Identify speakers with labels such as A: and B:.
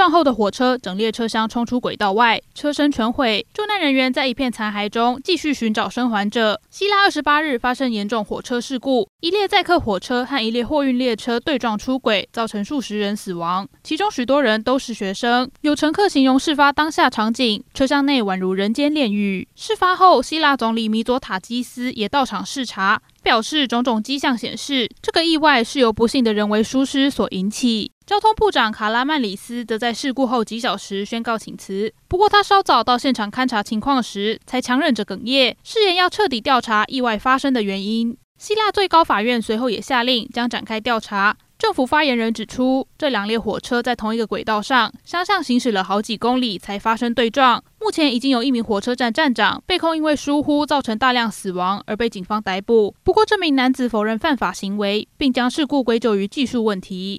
A: 撞后的火车整列车厢冲出轨道外，车身全毁。救难人员在一片残骸中继续寻找生还者。希腊二十八日发生严重火车事故，一列载客火车和一列货运列车对撞出轨，造成数十人死亡，其中许多人都是学生。有乘客形容事发当下场景，车厢内宛如人间炼狱。事发后，希腊总理米佐塔基斯也到场视察，表示种种迹象显示，这个意外是由不幸的人为疏失所引起。交通部长卡拉曼里斯则在事故后几小时宣告请辞，不过他稍早到现场勘查情况时，才强忍着哽咽，誓言要彻底调查意外发生的原因。希腊最高法院随后也下令将展开调查。政府发言人指出，这两列火车在同一个轨道上相向行驶了好几公里才发生对撞。目前已经有一名火车站站长被控因为疏忽造成大量死亡而被警方逮捕。不过，这名男子否认犯法行为，并将事故归咎于技术问题。